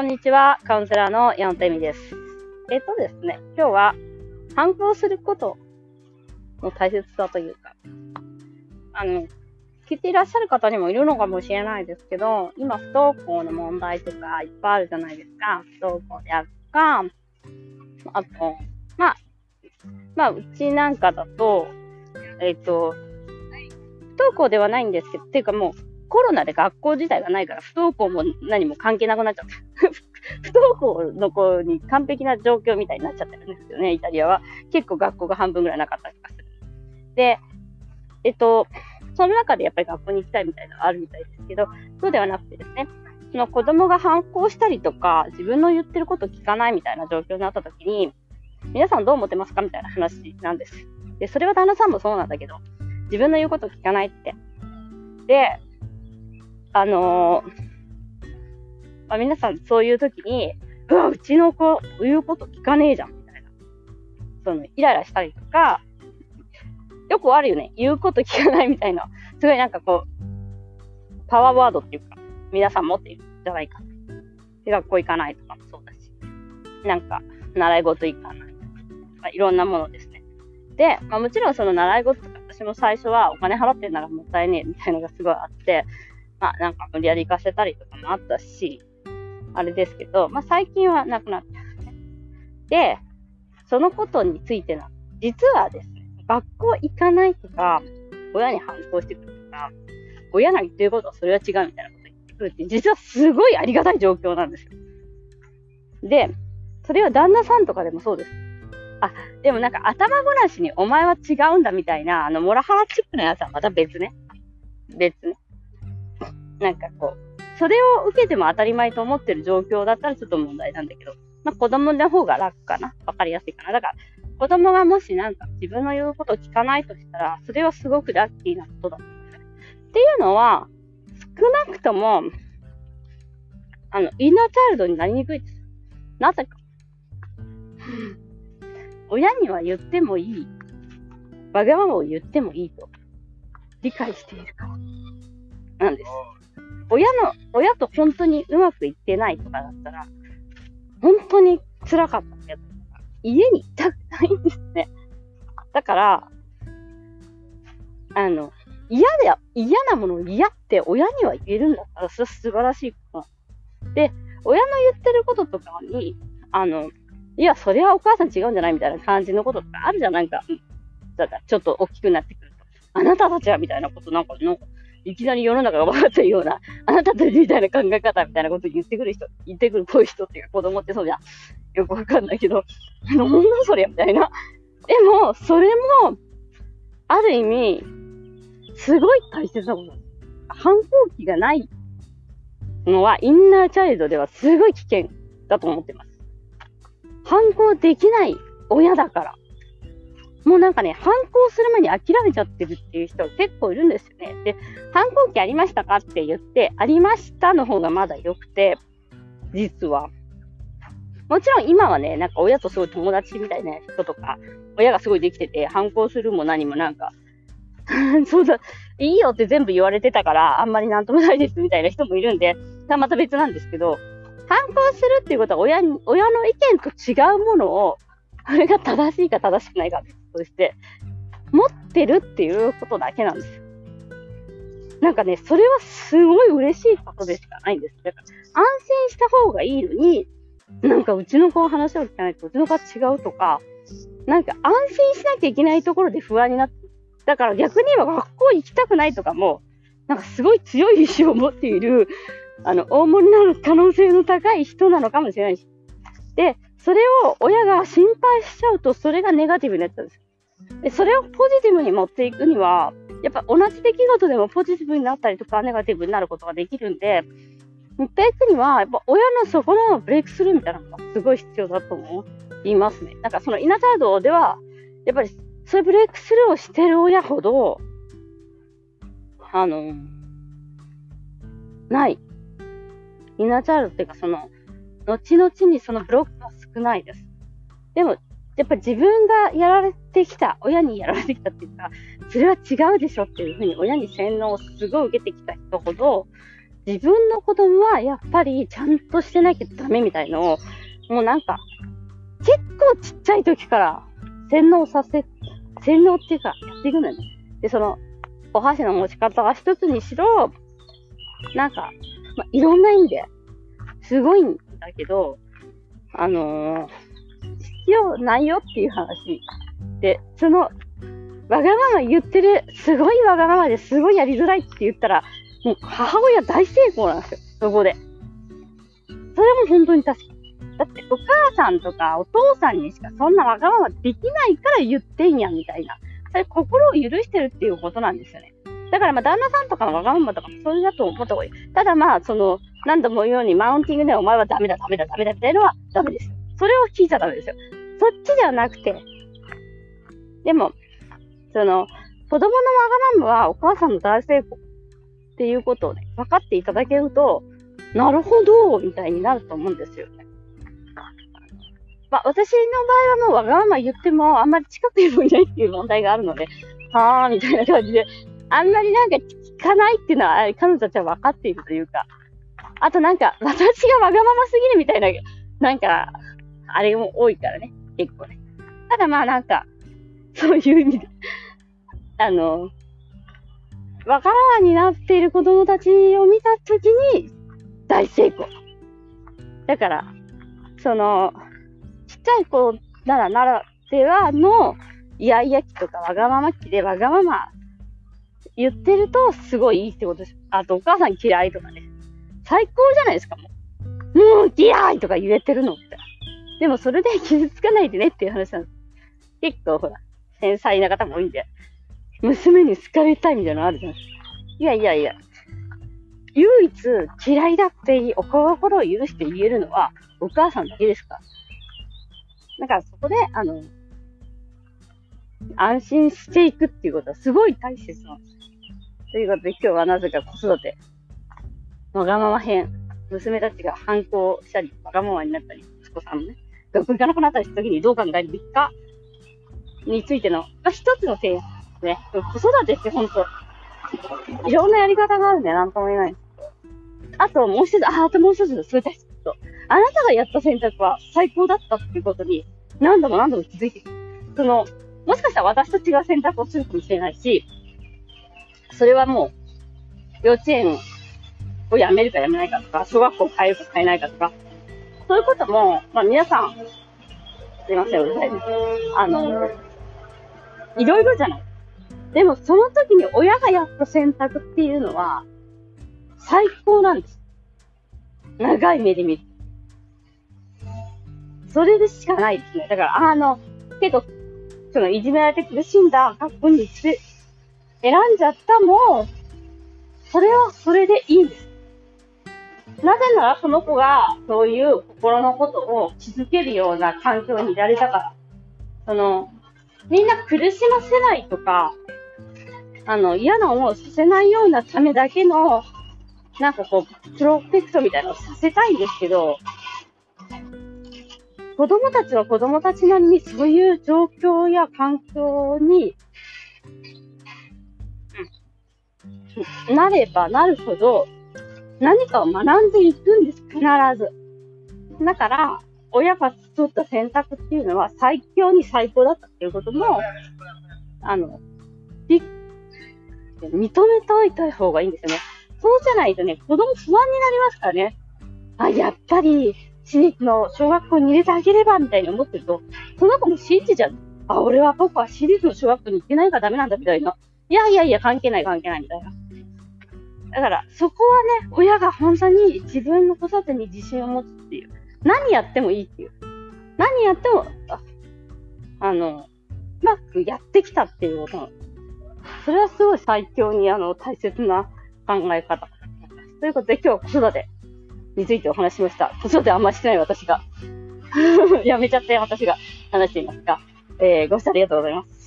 こんにちは。カウンセラーの山本恵美です。えっ、とですね、今日は反抗することの大切さというか、あの、聞いていらっしゃる方にもいるのかもしれないですけど、今不登校の問題とかいっぱいあるじゃないですか。不登校であるとか、あと、まあ、まあ、うちなんかだと、えっ、と、不登校ではないんですけど、っていうかもう、コロナで学校自体がないから、不登校も何も関係なくなっちゃった。不登校の子に完璧な状況みたいになっちゃってるんですよね、イタリアは。結構学校が半分ぐらいなかった気がする。で、えっと、その中でやっぱり学校に行きたいみたいなのがあるみたいですけど、そうではなくてですね、その子供が反抗したりとか、自分の言ってること聞かないみたいな状況になった時に、皆さんどう思ってますかみたいな話なんです。で、それは旦那さんもそうなんだけど、自分の言うこと聞かないって。で、あのー、まあ、皆さんそういう時に、うわ、うちの子言うこと聞かねえじゃん、みたいな。その、イライラしたりとか、よくあるよね。言うこと聞かないみたいな。すごいなんかこう、パワーワードっていうか、皆さん持っているじゃないか。で、学校行かないとかもそうだし、なんか、習い事行かないとか、いろんなものですね。で、まあ、もちろんその習い事とか、私も最初はお金払ってんならもったいねえみたいなのがすごいあって、まあなんか無理やり行かせたりとかもあったし、あれですけど、まあ最近はなくなった。で、そのことについての、実はですね、学校行かないとか、親に反抗してくるとか、親が言ってることはそれは違うみたいなこと言ってくるって、実はすごいありがたい状況なんですよ。で、それは旦那さんとかでもそうです。あ、でもなんか頭ごなしにお前は違うんだみたいな、あの、モラハラチックなやつはまた別ね。別ね。なんかこう、それを受けても当たり前と思ってる状況だったらちょっと問題なんだけど、まあ子供の方が楽かな。わかりやすいかな。だから、子供がもしなんか自分の言うことを聞かないとしたら、それはすごくラッキーなことだと思う。っていうのは、少なくとも、あの、インナーチャイルドになりにくいです。なぜか。親には言ってもいい。わがままを言ってもいいと理解しているから。なんです。親の、親と本当にうまくいってないとかだったら、本当に辛かったけど、家にいたくないんですね。だから、あの、嫌で、嫌なものを嫌って親には言えるんだったら、それは素晴らしいことで、親の言ってることとかに、あの、いや、それはお母さん違うんじゃないみたいな感じのこととかあるじゃん、なんか、だからちょっと大きくなってくると。あなたたちはみたいなことなんか、なんか、いきなり世の中が分かったような、あなたたちみたいな考え方みたいなこと言ってくる人、言ってくるこうい人っていうか子供ってそうじゃん。よくわかんないけど、なんだそれみたいな。でも、それも、ある意味、すごい大切なこと。反抗期がないのは、インナーチャイルドではすごい危険だと思ってます。反抗できない親だから。もうなんかね、反抗する前に諦めちゃってるっていう人結構いるんですよね。で、反抗期ありましたかって言って、ありましたの方がまだ良くて、実は。もちろん今はね、なんか親とすごい友達みたいな人とか、親がすごいできてて、反抗するも何もなんか、そうだ、いいよって全部言われてたから、あんまりなんともないですみたいな人もいるんで、また別なんですけど、反抗するっていうことは親に、親の意見と違うものを、これが正しいか正しくないかとして、持ってるっていうことだけなんですよ。なんかね、それはすごい嬉しいことでしかないんです。だから、安心した方がいいのに、なんかうちの子の話を聞かないとうちの子は違うとか、なんか安心しなきゃいけないところで不安になって、だから逆に言えば学校行きたくないとかも、なんかすごい強い意志を持っている、あの、大物になる可能性の高い人なのかもしれないし。で、それを親が心配しちゃうと、それがネガティブになっちゃうんです。で、それをポジティブに持っていくには、やっぱ同じ出来事でもポジティブになったりとか、ネガティブになることができるんで、持っていくには、やっぱ親のそこのブレイクスルーみたいなのがすごい必要だと思いますね。なんかそのイナチャードでは、やっぱりそういうブレイクスルーをしてる親ほど、あの、ない。イナチャードっていうかその、後々にそのブロック少ないです。でも、やっぱり自分がやられてきた、親にやられてきたっていうか、それは違うでしょっていうふうに親に洗脳をすごい受けてきた人ほど、自分の子供はやっぱりちゃんとしてなきゃダメみたいのを、もうなんか、結構ちっちゃい時から洗脳させ、洗脳っていうか、やっていくのよね。で、その、お箸の持ち方が一つにしろ、なんか、まあ、いろんな意味で、すごいんだけど、あの、必要ないよっていう話。で、その、わがまま言ってる、すごいわがままですごいやりづらいって言ったら、もう母親大成功なんですよ、そこで。それも本当に確かだってお母さんとかお父さんにしかそんなわがままできないから言ってんやんみたいな。それ心を許してるっていうことなんですよね。だからまあ旦那さんとかのわがままとかもそれだと思った方がいい。ただまあその何度も言うようにマウンティングでお前はダメだダメだダメだみたいなのはダメです。それを聞いちゃダメですよ。そっちではなくて。でも、その子供のわがままはお母さんの大成功っていうことをね、分かっていただけると、なるほど、みたいになると思うんですよね。まあ、私の場合はもうわがまま言っても、あんまり近くにもいないっていう問題があるので、はーみたいな感じで、あんまりなんか聞かないっていうのは、彼女たちは分かっているというか、あとなんか、私がわがまますぎるみたいな、なんか、あれも多いからね、結構ね。ただまあなんか、そういう意味で、あの、わがままになっている子供たちを見たときに、大成功。だから、その、ちっちゃい子ならならではの、イヤイヤ期とかわがまま期でわがまま言ってるとすごいいいってことです。あとお母さん嫌いとかね。最高じゃないですか、もう。もう嫌いとか言えてるのって。でもそれで傷つかないでねっていう話なんです。結構ほら、繊細な方も多いんで、娘に好かれたいみたいなのあるじゃないですか。いやいやいや。唯一嫌いだっていい、お心を許して言えるのはお母さんだけですから。だからそこで、あの、安心していくっていうことはすごい大切なんです。ということで今日はなぜか子育て、わがまま編、娘たちが反抗したり、わがままになったり、息子さんもね、学校行かなくなったりした時にどう考えるべきかについての、まあ、一つの提案ですね。子育てって本当いろんなやり方があるんでなんとも言えない。あともう一つ、あ、あともう一つ、それです。と。あなたがやった選択は最高だったっていうことに何度も何度も気づいていく。その、もしかしたら私と違う選択をするかもしれないし、それはもう、幼稚園を辞めるか辞めないかとか、小学校を変えるか変えないかとか、そういうことも、まあ皆さん、すいません、うるさいです。あの、いろいろじゃない。でもその時に親がやった選択っていうのは、最高なんです。長い目で見る。それでしかないですね。だから、あの、けど、そのいじめられて苦しんだ学校に選んじゃったも、それはそれでいいんです。なぜならその子がそういう心のことを気づけるような環境にいられたから。その、みんな苦しませないとか、あの、嫌な思いをさせないようなためだけのなんかこう、プロテクトみたいなのをさせたいんですけど、子供たちは子供たちなりにそういう状況や環境に、なればなるほど、何かを学んでいくんです、必ず。だから、親が取った選択っていうのは最強に最高だったっていうことも、あの、認めておいた方がいいんですよね。そうじゃないとね、子供不安になりますからね。あ、やっぱり、私立の小学校に入れてあげれば、みたいに思ってると、その子も信じちゃう。あ、俺は僕は私立の小学校に行ってないからダメなんだ、みたいな。いやいやいや、関係ない関係ない、みたいな。だから、そこはね、親が本当に自分の子育てに自信を持つっていう。何やってもいいっていう。何やっても、ああの、うまくやってきたっていうこと。それはすごい最強に、あの、大切な考え方。ということで今日子育てについてお話しました。子育てあんましてない私が。やめちゃって私が話していますが、えー、ご視聴ありがとうございます。